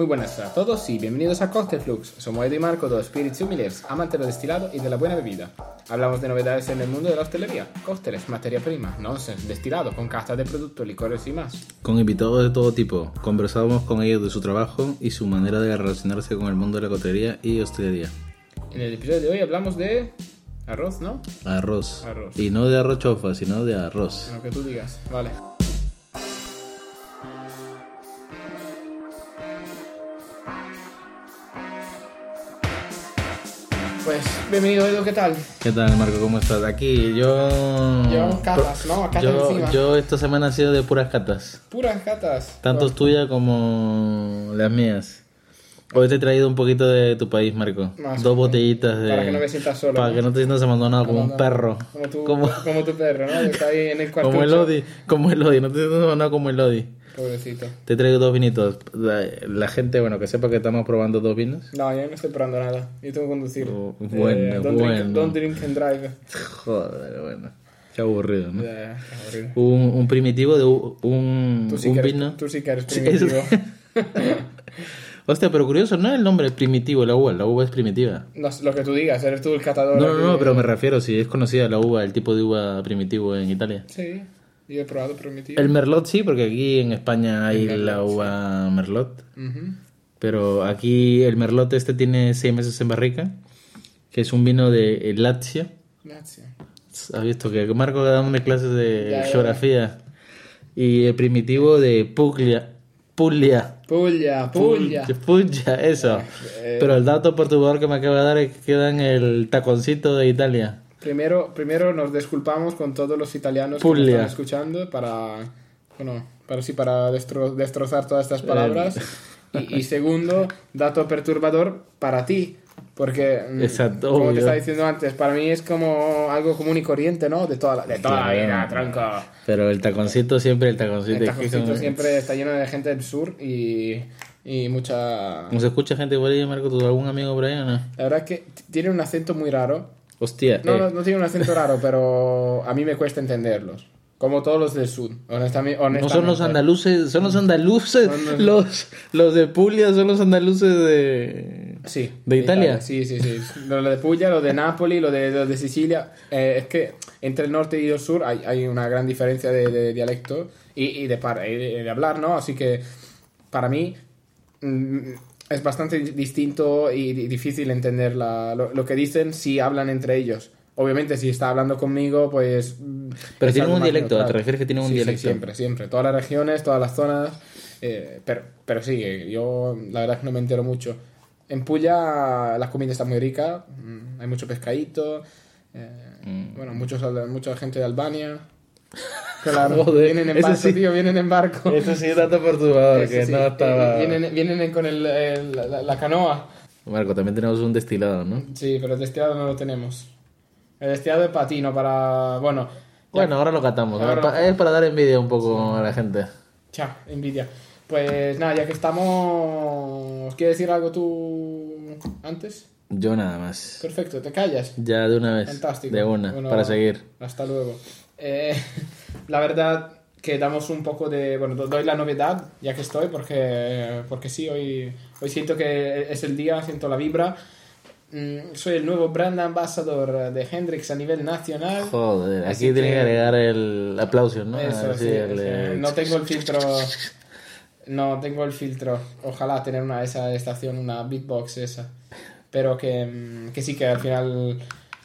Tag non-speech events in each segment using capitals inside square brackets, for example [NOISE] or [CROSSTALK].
Muy buenas a todos y bienvenidos a Cocktail Flux. Somos Edu y Marco, dos spirits humildes, amantes del destilado y de la buena bebida. Hablamos de novedades en el mundo de la hostelería, cócteles, materia prima, nonsense, destilado, con cartas de productos, licores y más. Con invitados de todo tipo, conversamos con ellos de su trabajo y su manera de relacionarse con el mundo de la coctelería y hostelería. En el episodio de hoy hablamos de arroz, ¿no? Arroz. Arroz. Y no de arroz chofa, sino de arroz. Lo que tú digas, vale. Bienvenido Edu, ¿qué tal? ¿Qué tal, Marco? ¿Cómo estás? Aquí yo... Llevamos catas, ¿no? Catas Yo, encima. yo esta semana ha sido de puras catas. Puras catas. Tanto tuyas como las mías. Hoy te he traído un poquito de tu país, Marco. Más Dos botellitas de... Para que no me sientas solo, Para ¿no? que no te sientas abandonado como un perro. Como tu, Como, como tu perro, ¿no? Que está ahí en el cuarto. [LAUGHS] como el Odi. Como el Odi. No te sientas abandonado como el Odi. Pobrecito. Te traigo dos vinitos. La, la gente, bueno, que sepa que estamos probando dos vinos. No, yo no estoy probando nada. Yo tengo que conducir. Oh, bueno, don't, bueno. Drink, don't drink and drive. [LAUGHS] Joder, bueno. Qué aburrido, ¿no? Qué aburrido. Un, un primitivo de un, Tú sí, un que eres, vino. tú sí que eres [LAUGHS] primitivo. [LAUGHS] Hostia, pero curioso, no es el nombre primitivo, la uva. La uva es primitiva. No, lo que tú digas, eres tú el catador. No, no, no, pero me refiero, si es conocida la uva, el tipo de uva primitivo en Italia. Sí, yo he probado. El merlot sí, porque aquí en España hay merlot, la uva merlot. Pero aquí el merlot este tiene seis meses en barrica, que es un vino de Lazio. Gracias. Has visto que Marco dándome clases de Ya, ya, geografía. Y el primitivo de Puglia. Puglia. Pulla, pulla. Puglia, eso. Eh. Pero el dato perturbador que me acaba de dar es que queda en el taconcito de Italia. Primero, primero nos disculpamos con todos los italianos Puglia. que nos están escuchando para, bueno, para sí, para destro- destrozar todas estas palabras. Eh. Y, y segundo, dato perturbador para ti, porque, mm, Exacto, como te obvio. estaba diciendo antes, para mí es como algo común y corriente, ¿no? De toda la, de toda la Claro. vida, tronco. Pero el taconcito siempre, el taconcito. El como- siempre está lleno de gente del sur y, y mucha... ¿No se escucha gente por ahí, Marco? ¿Tú algún amigo por ahí o no? La verdad es que tiene un acento muy raro. Hostia. No, eh, no, no tiene un acento raro, pero a mí me cuesta entenderlos. Como todos los del sur, honestamente. No son los andaluces, son los andaluces, Son los, los- los de Puglia son los andaluces de... Sí. ¿De Italia? Sí, sí, sí. Lo de Puglia, lo de Nápoli, lo de, lo de Sicilia. Eh, es que entre el norte y el sur hay, hay una gran diferencia de, de dialecto y, y de, par- y de, de hablar, ¿no? Así que para mí mm, es bastante distinto y di- difícil entender la- lo, lo que dicen si hablan entre ellos. Obviamente, si está hablando conmigo, pues... mm, Pero algo un dialecto, neutral. ¿te refieres que tienen un Sí, sí, dialecto? siempre, siempre. Todas las regiones, todas las zonas. eh, pero, pero sí, eh, yo la verdad es que no me entero mucho. En Puya la comida está muy rica, mm, hay mucho pescadito, eh, Mm. bueno, muchos, mucha gente de Albania. Claro, Joder, vienen en barco, sí. tío, vienen en barco. Eso sí es dato perturbador, que sí, no eh, estaba... Vienen, vienen con el, el- la, la canoa. Marco, también tenemos un destilado, ¿no? Sí, pero el destilado no lo tenemos. El destilado es para ti, no para... Bueno, ya- Bueno, ahora lo catamos. Es para dar envidia un poco a la gente. Chao, envidia. Pues nada, ya que estamos... ¿Quieres decir algo tú antes? Yo nada más. Perfecto, te callas. Ya de una vez. Fantástico. De una, Bueno, para seguir. Hasta luego. Eh, la verdad que damos un poco de... Bueno, do- doy la novedad, ya que estoy, porque, porque sí, hoy, hoy siento que es el día, siento la vibra. Mm, soy el nuevo brand ambassador de Hendrix a nivel nacional. Joder, aquí tiene que- agregar el aplauso, ¿no? Eso, sí, el, eh, No tengo el filtro. No tengo el filtro. Ojalá tener una esa estación, una beatbox esa. Pero que, mm, que sí que al final.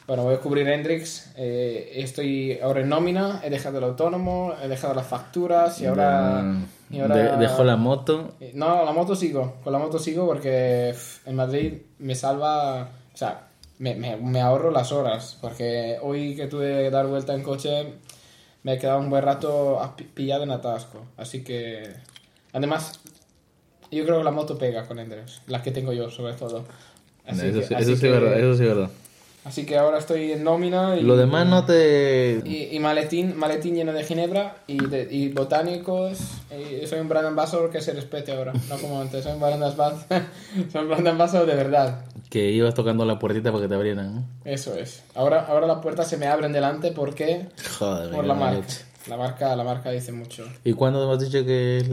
Bueno, voy a cubrir Hendrix. eh, estoy ahora en nómina. He dejado el autónomo. He dejado las facturas. Y ahora. y ahora- de- dejó la moto. eh, No, la moto sigo. Con la moto sigo porque en Madrid me salva. O sea, me, me- me ahorro las horas. Porque hoy que tuve que dar vuelta en coche, me he quedado un buen rato pillado en atasco. Así que. Además, yo creo que la moto pega con Endres. Las que tengo yo, sobre todo. Así eso que- sí, así eso que- verdad, eso sí es verdad. Así que ahora estoy en nómina. Y, Lo demás no te... y, y maletín, maletín lleno de ginebra y, de, y botánicos. Y soy un brand ambassador que se respete ahora, no como antes. Soy un brand ambassador, [LAUGHS] soy un brand ambassador de verdad. Que ibas tocando la puertita para que te abrieran. Eso es. Ahora, ahora las puertas se me abren delante porque Joder, por la marca. La marca, la marca dice mucho. ¿Y cuándo me has dicho que es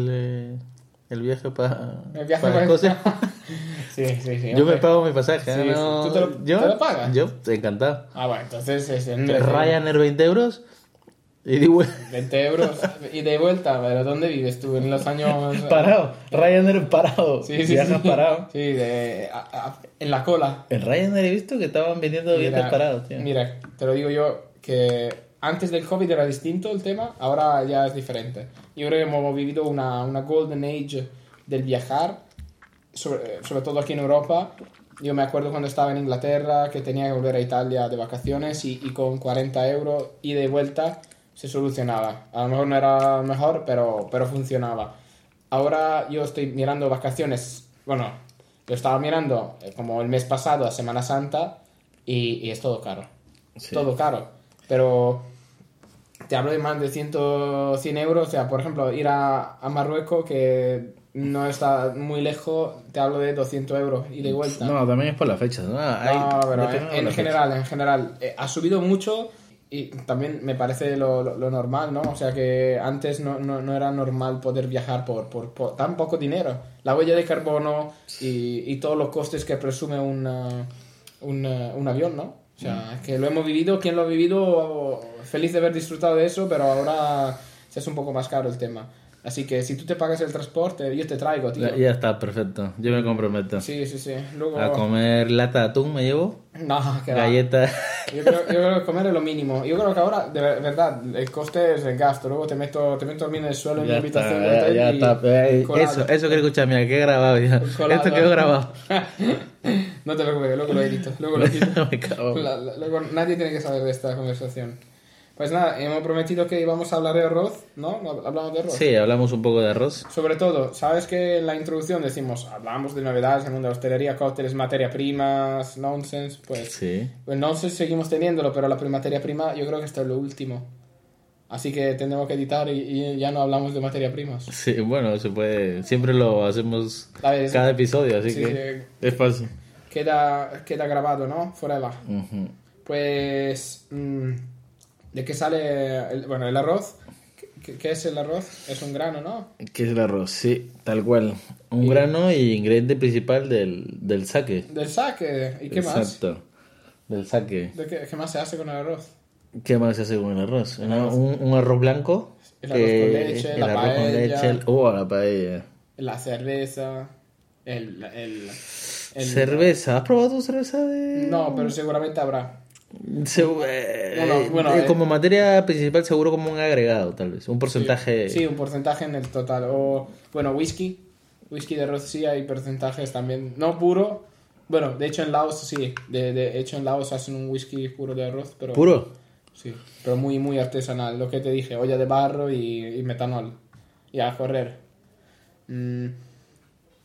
el, viaje para para para Escocia. [LAUGHS] sí, sí, sí. Yo me hombre. pago mi pasaje. Sí, ¿eh? sí. No, ¿Tú te lo- yo, te lo pagas? Yo, encantado. Ah, bueno, entonces es en Ryanair 20 euros y digo, [LAUGHS] 20 euros y de vuelta, pero ¿dónde vives tú? En los años... [LAUGHS] parado. Ryanair parado. Sí, sí, Viajas sí. parado. Sí, de, a- a- en la cola. En Ryanair he visto que estaban vendiendo billetes parados, tío. mira, te lo digo yo que antes del COVID era distinto el tema, ahora ya es diferente. Yo creo que hemos vivido una, una golden age del viajar, sobre, sobre todo aquí en Europa. Yo me acuerdo cuando estaba en Inglaterra que tenía que volver a Italia de vacaciones y, y con 40 euros y de vuelta se solucionaba. A lo mejor no era mejor, pero, pero funcionaba. Ahora yo estoy mirando vacaciones, bueno, yo estaba mirando eh, como el mes pasado a Semana Santa y, y es todo caro. Sí. Todo caro. Pero te hablo de más de 100, 100 euros. O sea, por ejemplo, ir a, a Marruecos, que no está muy lejos, te hablo de 200 euros y de vuelta. No, también es por las fechas, ¿no? Hay- No, pero en, general, en general, eh, ha subido mucho y también me parece lo, lo- lo normal, ¿no? O sea que antes no, no, no era normal poder viajar por, por, por tan poco dinero. La huella de carbono y, y todos los costes que presume un, uh, un, uh, un avión, ¿no? O sea, que lo hemos vivido, quien lo ha vivido, feliz de haber disfrutado de eso, pero ahora se es un poco más caro el tema. Así que si tú te pagas el transporte, yo te traigo, tío. Ya, está, perfecto. Yo me comprometo. Sí, sí, sí. Luego... A comer lata de atún me llevo. No, que. Galletas. Yo creo, yo creo que comer es lo mínimo. Yo creo que ahora, de ver- verdad, el coste es el gasto. Luego te meto, te meto dormir en el suelo en Ya mi habitación ya, ya y está. Eh. Eso, eso quiero escuchar, mira, que he grabado ya. Colado. Esto quedó grabado. [LAUGHS] no te preocupes, luego lo edito. Luego lo [LAUGHS] edito. me cago. La- la- luego nadie tiene que saber de esta conversación. Pues nada, hemos prometido que íbamos a hablar de arroz, ¿no? Hablamos de arroz. Sí, hablamos un poco de arroz. Sobre todo, sabes que en la introducción decimos, hablamos de novedades en el mundo de la hostelería, cócteles, materia primas, nonsense, pues Sí. El nonsense seguimos teniéndolo, pero la materia prima yo creo que esto es lo último. Así que tendremos que editar y, y ya no hablamos de materia primas. Sí, bueno, se puede. Siempre lo hacemos ver, cada episodio, así sí, que es fácil. Queda, queda grabado, ¿no? Forever. Ujú. Pues... mm, ¿De qué sale? El, bueno, el arroz. ¿Qué, qué es el arroz? Es un grano, ¿no? ¿Qué es el arroz? Sí, tal cual. Un grano y ingrediente principal del, del saque. Del saque. ¿Y qué más? Exacto. Del saque. ¿De qué, qué más se hace con el arroz? ¿Qué más se hace con el arroz? Una- un, un arroz blanco. El arroz que- con leche, el la arroz con paella. leche. el- oh, la paella. La cerveza. El... el, el- Cerveza. ¿Has probado cerveza de.? No, pero seguramente habrá. Se- eh, Bueno, bueno, eh, eh. como materia principal, seguro como un agregado, tal vez. Un porcentaje. Sí, un porcentaje en el total. O, bueno, whisky. Whisky de arroz sí hay porcentajes también. No puro. Bueno, de hecho en Laos sí. De, de hecho en Laos hacen un whisky puro de arroz. Pero, ¿Puro? Sí, pero muy, muy artesanal. Lo que te dije, olla de barro y, y metanol. Y a correr. Mm,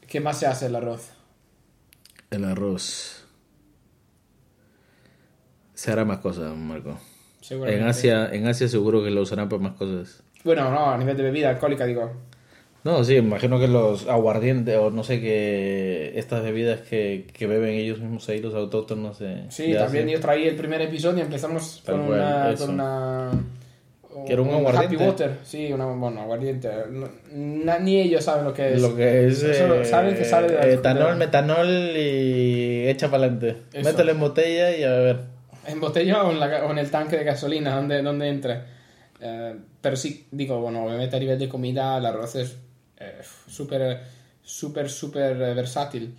¿Qué más se hace el arroz? El arroz. Se hará más cosas, Marco. En Asia, en Asia seguro que lo usarán para más cosas. Bueno, no, a nivel de bebida alcohólica digo. No, sí, imagino que los aguardientes o no sé qué, estas bebidas que, que beben ellos mismos ahí, los autóctonos de... Sí, de también Asia. yo traí el primer episodio y empezamos Tal con cual, una, eso. con una... Que era un aguardiente. Happy Water, sí, una, bueno, aguardiente. No- ni ellos saben lo que es. Lo que es... Eh, saben que sale de Etanol, metanol y echa para adelante. Mételo en botella y a ver. En botella o en, la- o en el tanque de gasolina, donde, donde entre. Eh, pero sí, digo, bueno, obviamente a nivel de comida el arroz es eh, súper, súper, súper eh, versátil.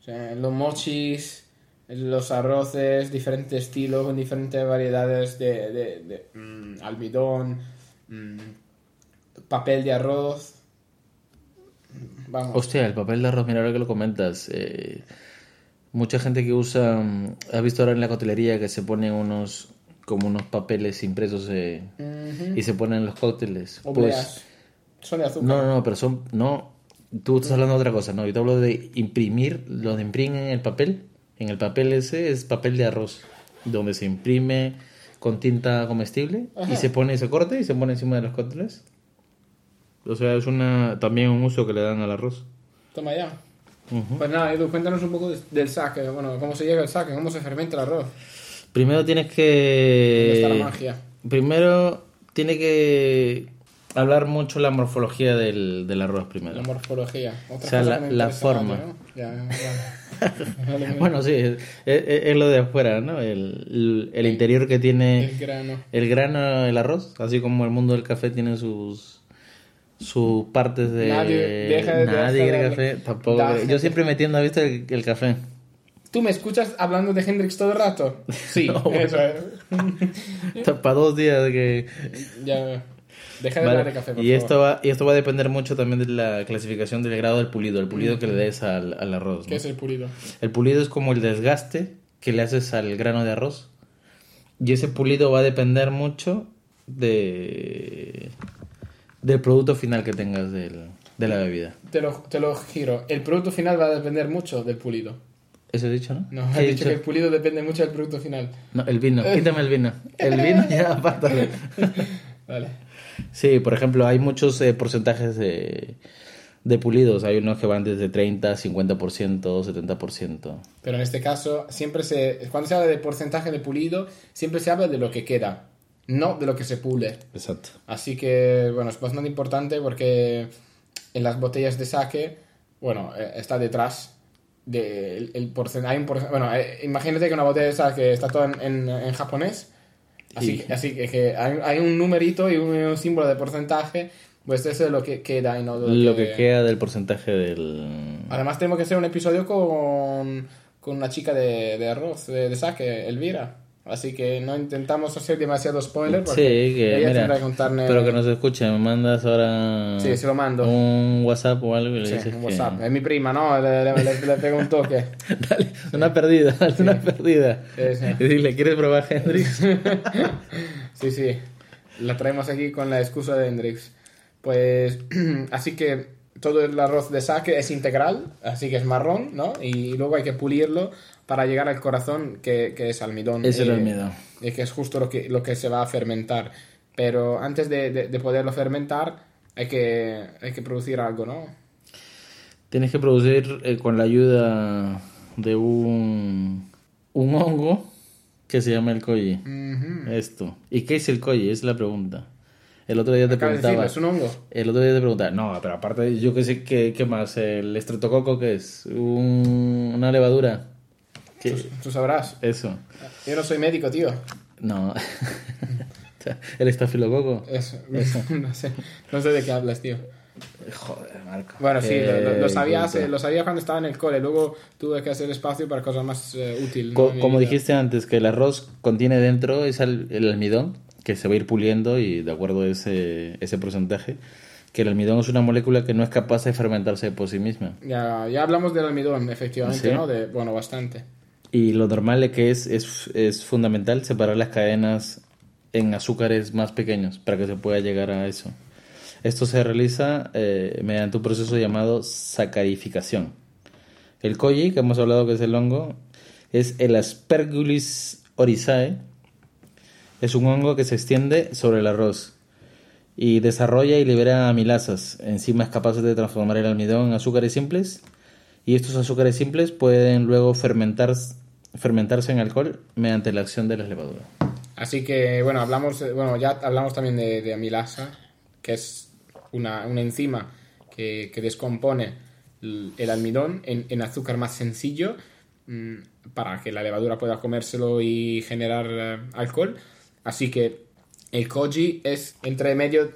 O sea, los mochis, los arroces, diferentes estilos, con diferentes variedades de, de- de, mm, almidón, mm, papel de arroz. Vamos. Hostia, el papel de arroz, mira ahora que lo comentas. eh, mucha gente que usa... mm, ¿Has visto ahora en la cotelería que se ponen unos... como unos papeles impresos eh, y se ponen en los cócteles? Pues... Obleas. Son de azúcar. No, no, no, pero son. No, tú estás hablando de otra cosa, ¿no? Yo te hablo de imprimir, lo de imprimen en el papel. En el papel ese es papel de arroz, donde se imprime con tinta comestible y se pone ese corte y se pone encima de los cócteles. O sea, es una también un uso que le dan al arroz. Toma ya. Ujú. Pues nada, Edu, cuéntanos un poco de- del saque. Bueno, cómo se llega el saque, cómo se fermenta el arroz. Primero tienes ¿Dónde está la que. magia? Primero tiene que hablar mucho la morfología del, del arroz primero. La morfología. Otra O sea, cosa la- que la forma. más, ¿no? Ya, ya. [LAUGHS] Bueno, sí, es, es- es lo de afuera, ¿no? El, el- el interior que tiene El grano. el grano, el arroz, así como el mundo del café tiene sus sus partes de Nadie deja de- nadie de- café, tampoco. da. Yo siempre metiendo a visto el, el café. ¿Tú me escuchas hablando de Hendrix todo el rato? Sí, [LAUGHS] No, eso es. Para dos días que Ya. Deja de Vale, hablar de café, por y favor. esto va y esto va a depender mucho también de la clasificación del grado del pulido, el pulido que le des al, al arroz. ¿Qué es el pulido? El pulido es como el desgaste que le haces al grano de arroz. Y ese pulido va a depender mucho de del producto final que tengas del- de la bebida. Te lo, te lo giro. El producto final va a depender mucho del pulido. Eso he dicho, ¿no? No, ¿Qué he he dicho dicho? que el pulido depende mucho del producto final. No, el vino. Quítame el vino. El vino [LAUGHS] ya apártalo. Vale. Sí, por ejemplo, hay muchos eh, porcentajes de, de pulidos. Hay unos que van desde 30, 50%, 70%. Pero en este caso, siempre se. Cuando se habla de porcentaje de pulido, siempre se habla de lo que queda, no de lo que se pule. Exacto. Así que, bueno, es bastante importante porque en las botellas de sake, bueno, eh, está detrás de el, el porcen- hay un porcen- bueno, eh, imagínate que una botella de sake está todo en, en- en japonés, así, Y- así que, que hay, hay un numerito y un, símbolo de porcentaje, pues eso es lo que queda y no lo, Lo que queda del porcentaje del... Además tenemos que hacer un episodio con, con una chica de, de arroz, de, de sake, Elvira. Así que no intentamos hacer demasiado spoiler Sí, porque que ella mira, que contarme... pero que nos escuche, me mandas ahora Sí, se lo mando. un WhatsApp o algo y le Sí, dices un que- WhatsApp. Es mi prima, ¿no? Le, le, le- le pego un toque. [LAUGHS] Dale, una perdida, dale una perdida. Sí, sí. Y dile, ¿quieres probar Hendrix? [LAUGHS] Sí, sí. La traemos aquí con la excusa de Hendrix. Pues, [CLEARS THROAT] así que todo el arroz de sake es integral, así que es marrón, ¿no? Y luego hay que pulirlo para llegar al corazón, que, que es almidón. Es el Eh, almidón. Y que es justo lo que, lo que se va a fermentar. Pero antes de, de- de poderlo fermentar, hay que, hay que producir algo, ¿no? Tienes que producir eh, con la ayuda de un, un hongo que se llama el koji. Esto. ¿Y qué es el koji? Es la pregunta. El otro día te de decirlo, preguntaba. es un hongo. El otro día te preguntaba, no, pero aparte, yo qué sé, ¿qué, qué más? ¿El estreptococo qué es? Un- una levadura. Tú, tú sabrás. Eso. Yo no soy médico, tío. No. [LAUGHS] el estafilococo. Eso. [LAUGHS] no, sé, no sé de qué hablas, tío. Joder, Marco. Bueno, sí, lo, lo- lo sabía, culto. hace- lo sabía cuando estaba en el cole. Luego tuve que hacer espacio para cosas más eh, útiles. como dijiste antes, que el arroz contiene dentro es al- el almidón, que se va a ir puliendo y de acuerdo a ese, ese porcentaje, que el almidón es una molécula que no es capaz de fermentarse por sí misma. Ya, ya hablamos del almidón, efectivamente, ¿Sí? ¿no? De, bueno, bastante. Y lo normal es que es, es, es fundamental separar las cadenas en azúcares más pequeños para que se pueda llegar a eso. Esto se realiza eh, mediante un proceso llamado sacarificación. El koji, que hemos hablado que es el hongo, es el Aspergillus oryzae. Es un hongo que se extiende sobre el arroz y desarrolla y libera amilasas, enzimas capaces de transformar el almidón en azúcares simples. Y estos azúcares simples pueden luego fermentar, fermentarse en alcohol mediante la acción de las levaduras. Así que, bueno, hablamos, eh, bueno, ya hablamos también de, de amilasa, que es una, una enzima que, que descompone el, almidón en, en azúcar más sencillo mm, para que la levadura pueda comérselo y generar eh, alcohol. Así que el koji es entre medio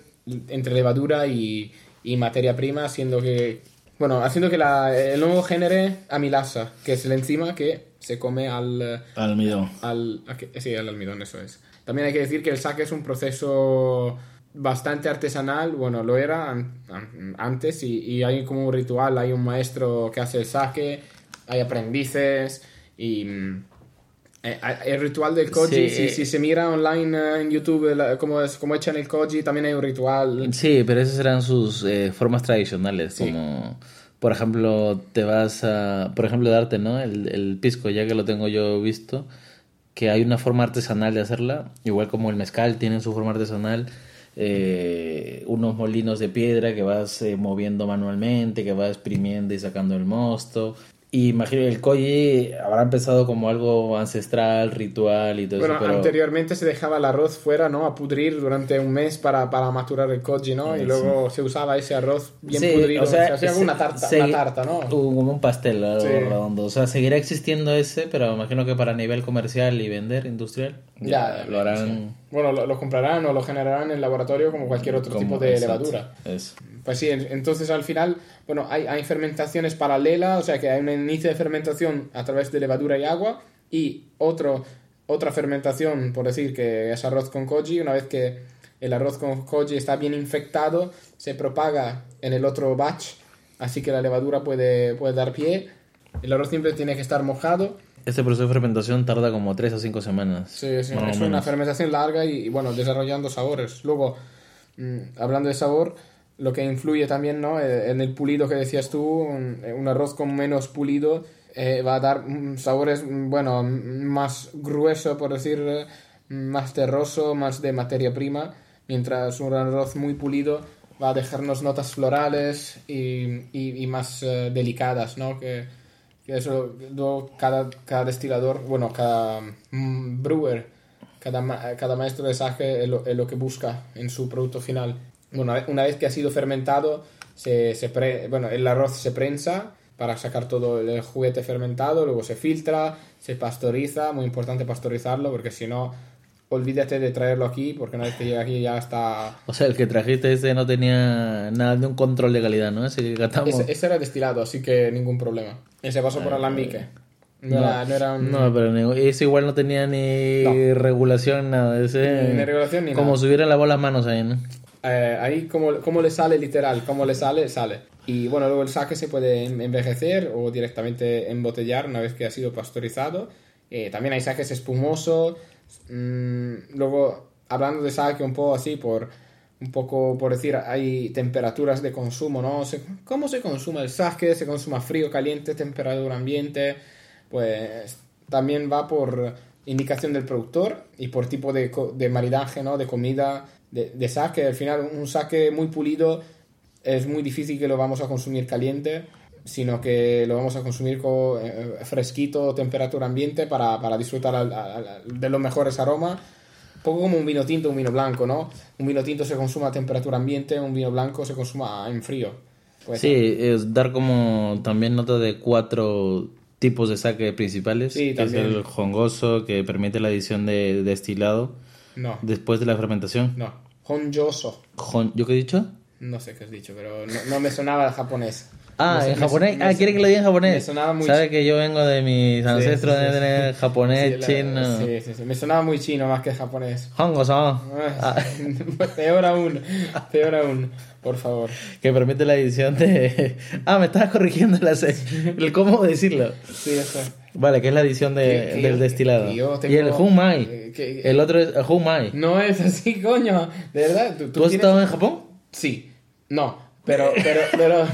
entre levadura y, y materia prima, haciendo que, bueno, haciendo que la, el hongo genere amilasa, que es la enzima que se come al, eh, Almidón. al, a sí, al almidón, eso es. También hay que decir que el sake es un proceso bastante artesanal, bueno, lo era an- an- antes y, y hay como un ritual, hay un maestro que hace el sake, hay aprendices y... mm, eh, El ritual del koji, Sí, si, eh. si se mira online eh, en YouTube la- cómo, es, cómo echan el koji, también hay un ritual. Sí, pero esas eran sus eh, formas tradicionales, Sí. como por ejemplo te vas a, por ejemplo darte, ¿no? El, el pisco, ya que lo tengo yo visto, que hay una forma artesanal de hacerla, igual como el mezcal tiene su forma artesanal, eh, unos molinos de piedra que vas moviendo manualmente, que vas exprimiendo y sacando el mosto. Y imagino el koji habrá empezado como algo ancestral, ritual y todo Bueno, eso, pero anteriormente se dejaba el arroz fuera, ¿no? A pudrir durante un mes para, para maturar el koji, ¿no? Y luego se usaba ese arroz bien Sí, pudrido. o sea, se hacía una tarta, una tarta, ¿no? como un pastel algo Sí. redondo. O sea, seguirá existiendo ese, pero imagino que para nivel comercial y vender industrial Ya, lo harán Bueno, lo, comprarán o lo generarán en el laboratorio como cualquier otro como- tipo de exacto, levadura. eso. Pues sí, en- entonces al final, bueno, hay, hay fermentaciones paralelas, o sea que hay un inicio de fermentación a través de levadura y agua y otro, otra fermentación, por decir que es arroz con koji, una vez que el arroz con koji está bien infectado, se propaga en el otro batch, así que la levadura puede, puede dar pie. El arroz siempre tiene que estar mojado. Este proceso de fermentación tarda como 3 a 5 semanas. Sí, es una fermentación larga y, y, bueno, desarrollando sabores. Luego, mm, hablando de sabor, lo que influye también, ¿no? Eh, En el pulido que decías tú, un, eh, un arroz con menos pulido eh, va a dar mm, sabores, mm, bueno, más grueso, por decir, más terroso, más de materia prima, mientras un arroz muy pulido va a dejarnos notas florales y, y- y más eh, delicadas, ¿no? Que, eso luego cada, cada destilador, bueno, cada mm, brewer, cada, cada maestro de sake es lo, es lo que busca en su producto final. Bueno, una vez que ha sido fermentado, se, se pre- bueno, el arroz se prensa para sacar todo el juguete fermentado, luego se filtra, se pastoriza, muy importante pasteurizarlo porque si no, olvídate de traerlo aquí porque una vez que llega aquí ya está... O sea, el que trajiste ese no tenía nada de un control de calidad, ¿no? Ese que. Ese, ese era destilado, así que ningún problema. Ese pasó por alambique. No, era, no era un... No, pero ni- ese igual no tenía ni No. regulación, nada. Ese, Ni regulación ni como nada. si hubiera lavado las manos ahí, ¿no? Eh, ahí como, como le sale literal, como le sale, sale. Y bueno, luego el sake se puede en- envejecer o directamente embotellar una vez que ha sido pasteurizado. Eh, también hay saques espumoso. Mm, luego, hablando de sake un poco así, por un poco por decir, hay temperaturas de consumo, ¿no? Se- ¿Cómo se consume el sake? ¿Se consuma frío, caliente, temperatura ambiente? Pues también va por indicación del productor y por tipo de, de maridaje, ¿no? De comida, de, de sake. Al final, un sake muy pulido es muy difícil que lo vamos a consumir caliente, sino que lo vamos a consumir con, eh, fresquito, temperatura ambiente, para, para disfrutar al- al- al- de los mejores aromas. Un poco como un vino tinto, un vino blanco, ¿no? Un vino tinto se consuma a temperatura ambiente, un vino blanco se consuma en frío. Pues, Sí, es dar como también nota de cuatro tipos de saque principales. Sí, que es el jongoso, que permite la adición de destilado No, después de la fermentación. no. Honjoso. ¿Yo qué he dicho? No sé qué has dicho, pero no, no me sonaba el japonés. Ah, en japonés. ah, quiere que lo diga en japonés. me sonaba muy Sabe que yo vengo de mis ancestros sí, sí, de japonés, chino. Sí, sí, sí. Me sonaba muy chino más que japonés. Hongoso. Ah, Ah, [LAUGHS] peor aún, peor aún, por favor. que permite la edición de. [LAUGHS] Ah, me estabas corrigiendo la el cómo decirlo. Sí, eso. Vale, que es la edición de- Que- del destilado. que Y el Humai. eh, El otro es el Humai. No es así, coño. De verdad, tú, ¿Tú has estado en Japón? Sí. No, pero, pero, pero...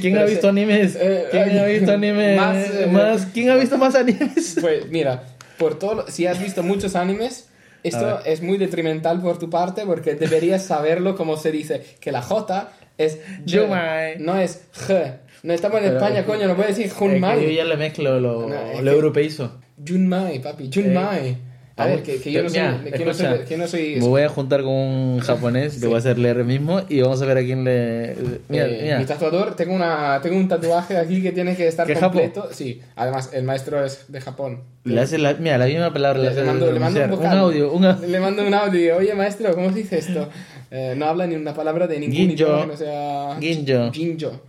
¿Quién ha visto animes? eh, ¿Quién ha eh, visto animes? [LAUGHS] más, Más, eh, ¿Quién ha visto más animes? [LAUGHS] Pues mira, por todo, si has visto muchos animes, esto es muy detrimental por tu parte porque deberías saberlo como se dice, que la J es J, Yumai. no es G. No estamos en Pero- España, coño, no puedes decir Es que yo Junmai. ya le mezclo, lo, No, lo europeizo. Junmai, papi, Junmai. A ver, que, que yo no soy... Mira, que no soy, escucha, que no soy- Me voy a juntar con un [LAUGHS] japonés, lo voy a hacer leer mismo y vamos a ver a quién le. Mira, eh, mira. Mi tatuador, tengo, una, tengo un tatuaje aquí que tiene que estar ¿Qué completo. Sí, además el maestro es de Japón. Le hace la, mira, la misma palabra. Le, le mando, le mando un, vocal. audio. Un au- Le mando un audio y digo, oye maestro, ¿cómo se dice esto? Eh, no habla ni una palabra de ningún Ginjo. idioma no sea... Ginjo. Ginjo.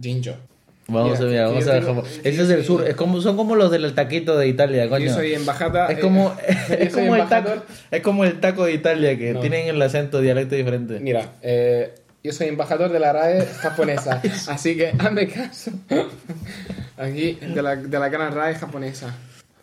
Ginjo. Vamos Mira, a ver, que vamos a ver que Ese es soy- sur, es como, son como los del taquito de Italia, coño. [LAUGHS] Yo [LAUGHS] soy embajada... Es eh, como, yo es, como el taco, es como el taco de Italia, que No. tienen el acento, dialecto diferente. Mira, eh, yo soy embajador de la RAE japonesa, [LAUGHS] así que hazme caso. Aquí, de la, de la gran RAE japonesa.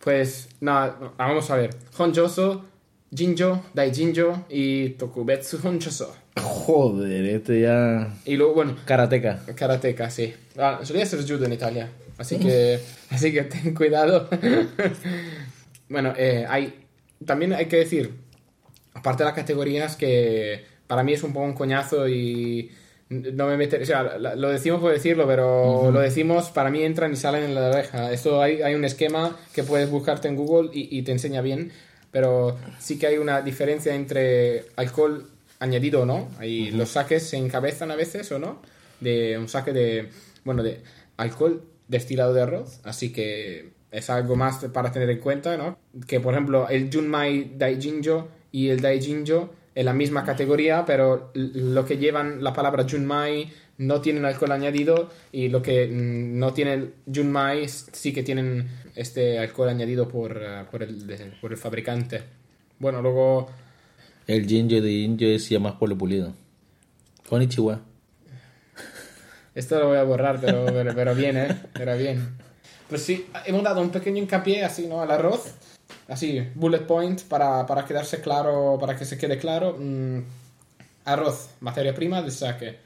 Pues, nada, vamos a ver. Honjoso, Jinjo, Daijinjo y Tokubetsu Honjoso. Joder, este ya... Y luego, bueno, Karateka. Karateka, sí. Ah, solía ser judo en Italia, así que, [LAUGHS] así que ten cuidado. [LAUGHS] bueno, eh, hay, también hay que decir, aparte de las categorías, que para mí es un poco un coñazo y no me meter, o sea, lo decimos por decirlo, pero lo decimos, para mí entran y salen en la oreja. Esto hay, hay un esquema que puedes buscarte en Google y, y te enseña bien, pero sí que hay una diferencia entre alcohol añadido o no. Hay, Los saques se encabezan a veces o no, de un saque de, bueno, de alcohol destilado de arroz, así que es algo más para tener en cuenta, ¿no? Que por ejemplo el Junmai Daijinjo y el Daijinjo en la misma categoría, pero lo que llevan la palabra Junmai no tienen alcohol añadido y lo que mm, no tienen Junmai sí que tienen este alcohol añadido por, por, el, de- por el fabricante. Bueno, luego El ginger de ginger es ya más pueblo pulido. Konnichiwa. Esto lo voy a borrar, pero, [LAUGHS] pero, pero bien, ¿eh? Pero bien. Pues sí, hemos dado un pequeño hincapié así, ¿no? Al arroz. Así, bullet point para, para quedarse claro, para que se quede claro. Mm, arroz, materia prima del sake.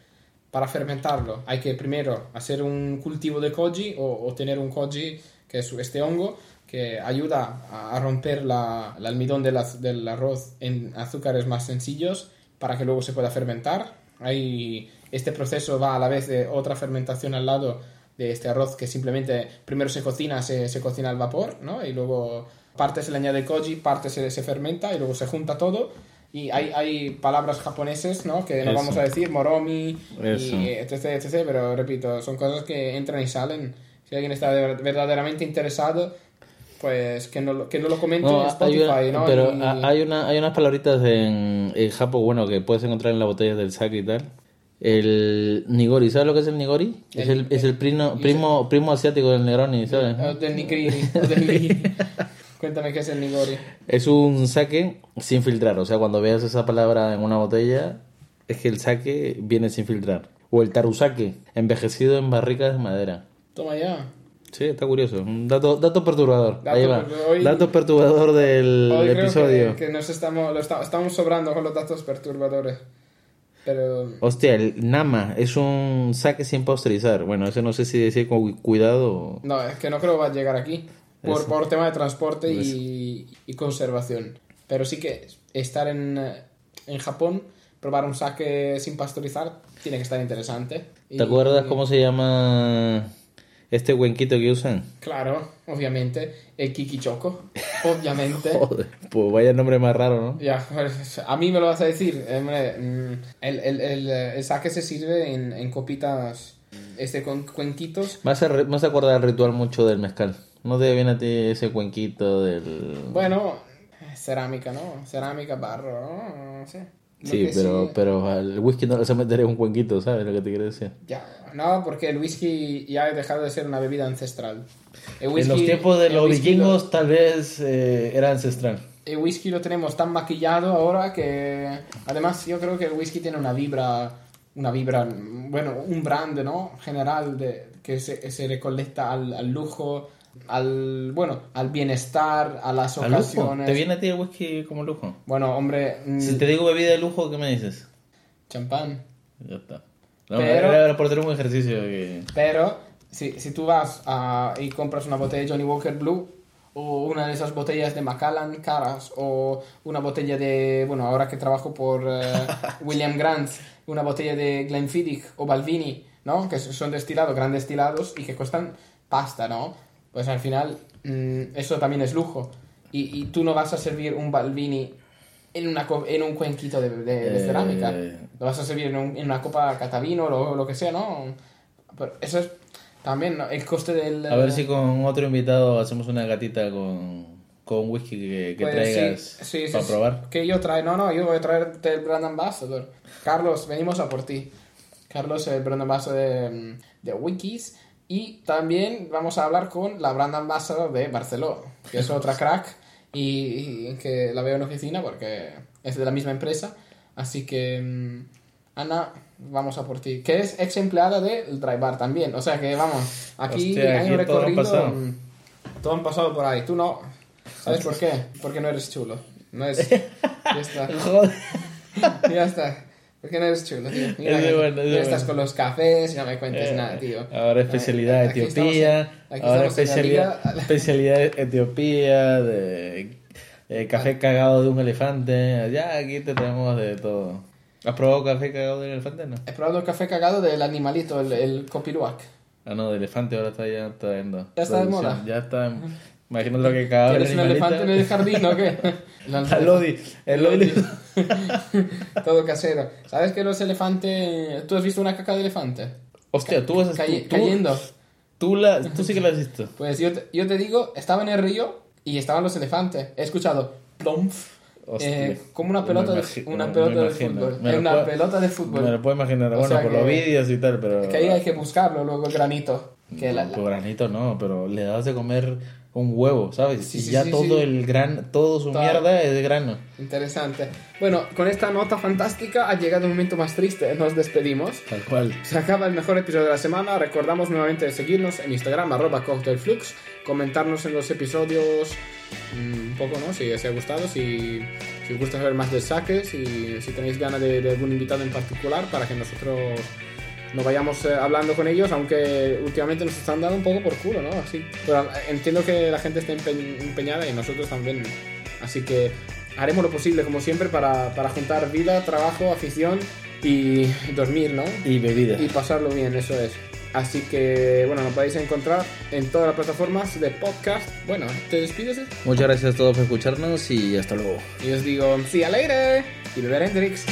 Para fermentarlo hay que primero hacer un cultivo de koji o, o tener un koji, que es este hongo, que ayuda a, romper la, el almidón del del arroz en azúcares más sencillos para que luego se pueda fermentar. Hay, este proceso va a la vez de otra fermentación al lado de este arroz que simplemente primero se cocina, se, se cocina al vapor, ¿no? Y luego parte se le añade koji, parte se, se fermenta y luego se junta todo. Y hay, hay palabras japoneses, ¿no? Que no Eso. vamos a decir, moromi, y etc, etc. Pero repito, son cosas que entran y salen. Si alguien está de- verdaderamente interesado, pues que no, lo- que no lo comente No, en hay Spotify, una- ¿no? pero Y- hay, una, hay unas palabritas en, en Japón, bueno, que puedes encontrar en las botellas del sake y tal. El nigori, ¿sabes lo que es el nigori? es el, es el primo, primo, primo asiático del Negroni, ¿sabes? del nigiri, o del nigiri. [LAUGHS] Cuéntame qué es el nigori. Es un sake sin filtrar, o sea, cuando veas esa palabra en una botella, es que el sake viene sin filtrar. O el tarusake, envejecido en barricas de madera. Toma ya. Sí, está curioso. Un dato, dato perturbador. Dato Ahí va. hoy- Dato perturbador del Hoy creo episodio. que, que nos estamos, lo esta- estamos sobrando con los datos perturbadores. Pero Hostia, el Nama es un saque sin pasteurizar. Bueno, eso no sé si decir con cu- cuidado. o- no, es que no creo que va a llegar aquí. Por, por tema de transporte y, y conservación. Pero sí que estar en, en Japón, probar un sake sin pasteurizar, tiene que estar interesante. Y- ¿Te acuerdas cómo se llama este huenquito que usan? Claro, obviamente. El Kikichoko, [LAUGHS] obviamente. Joder, pues vaya nombre más raro, ¿no? Ya, pues, a mí me lo vas a decir. mm, el, el, el, el sake se sirve en, en copitas este, con cuenquitos. Re- me hace acordar el ritual mucho del mezcal. ¿No te viene a ti ese cuenquito del...? Bueno, cerámica, ¿no? Cerámica, barro, ¿no? No sé. Lo sí, pero, pero al whisky no le se metería un cuenquito, ¿sabes lo que te quiero decir? Ya, no, porque el whisky ya ha dejado de ser una bebida ancestral. El en whisky- los tiempos de el los vikingos tal vez eh, era ancestral. Lo, el whisky lo tenemos tan maquillado ahora que... Además, yo creo que el whisky tiene una vibra... Una vibra... Bueno, un brand, ¿no? General de, que se, se recolecta al, al lujo, al... Bueno, al bienestar, a las ocasiones... ¿Te viene a ti el whisky como lujo? Bueno, hombre... mm, Si te digo bebida de lujo, ¿qué me dices? Champán. Ya está. No, Pero- era por hacer un ejercicio que... Pero si, si tú vas a- y compras una botella de Johnny Walker Blue o una de esas botellas de Macallan caras o una botella de, bueno, ahora que trabajo por eh, [LAUGHS] William Grant, una botella de Glenfiddich o Balvini, ¿no? Que son destilados, grandes destilados y que cuestan pasta, ¿no? Pues al final mm, eso también es lujo. Y, y tú no vas a servir un Balvini en, una, en un cuenquito de, de- de Eh. cerámica. Lo vas a servir en, un- en una copa catavino o lo, lo que sea, ¿no? Pero eso es también ¿no? el coste del... A ver si con otro invitado hacemos una gatita con, con whisky que, que Pues traigas sí, sí, sí, para sí. probar. Que yo traigo, no, no, yo voy a traerte el brand ambassador. Carlos, venimos a por ti. Carlos, el brand ambassador de, de Wikis. Y también vamos a hablar con la brand ambassador de Barceló, que es otra crack y, y que la veo en oficina porque es de la misma empresa. Así que, mm, Ana, vamos a por ti. Que es ex empleada del Dry Bar también. O sea que, vamos, aquí Hostia, hay un aquí todo han recorrido... mm, todo han pasado por ahí. Tú no. ¿Sabes por qué? Porque no eres chulo. No es... [LAUGHS] Ya está. Ya está. ¿Por qué no eres chulo, tío? Mira, Es que- bueno, es estás bueno. con los cafés y no me cuentes nada, tío. Eh, Ahora especialidad Aquí Etiopía, estamos- aquí ahora en especialidad, [LAUGHS] especialidad Etiopía, de eh, café cagado de un elefante, ya aquí te tenemos de todo. ¿Has probado café cagado del elefante? No. He probado el café cagado del animalito, el, el copiluac. Ah, no, de elefante ahora está ya está yendo. ¿Ya está de moda? Ya está. Imagino lo que cagaba ¿Eres un elefante en el jardín o qué? [LAUGHS] El Lodi. El Lodi. [LAUGHS] Todo casero. ¿Sabes que los elefantes... ¿Tú has visto una caca de elefante? Hostia, tú, has, Calle- tú, tú- cayendo. Tú, la, tú sí que la has visto. [LAUGHS] Pues yo te, yo te digo, estaba en el río y estaban los elefantes. He escuchado plomf. Hostia. eh, como una Me pelota, de, una me pelota de imagino. fútbol. Me Es una puedo- pelota de Me fútbol. lo puedo imaginar. O bueno, por los vídeos y tal, pero. Que ahí hay que buscarlo, luego el granito. Que la- la- Por granito no, pero le das de comer un huevo, ¿sabes? Sí, y sí, ya sí, todo el gran, todo su Todo. mierda es de grano. Interesante. Bueno, con esta nota fantástica ha llegado el momento más triste. Nos despedimos. Tal cual. Se acaba el mejor episodio de la semana. Recordamos nuevamente de seguirnos en Instagram, arroba cocktailflux. Comentarnos en los episodios mm, un poco, ¿no? Si os ha gustado, si, si os gusta saber más de saques, si, si tenéis ganas de, de algún invitado en particular para que nosotros nos vayamos eh, hablando con ellos, aunque últimamente nos están dando un poco por culo, ¿no? Así. Pero eh, entiendo que la gente está empe- empeñada y nosotros también. Así que haremos lo posible, como siempre, para, para juntar vida, trabajo, afición y dormir, ¿no? Y bebida. y pasarlo bien, eso es. Así que, bueno, nos podéis encontrar en todas las plataformas de podcast. Bueno, ¿te despides? Muchas gracias a todos por escucharnos y hasta luego. Y os digo, see you later. Y beber Hendrix.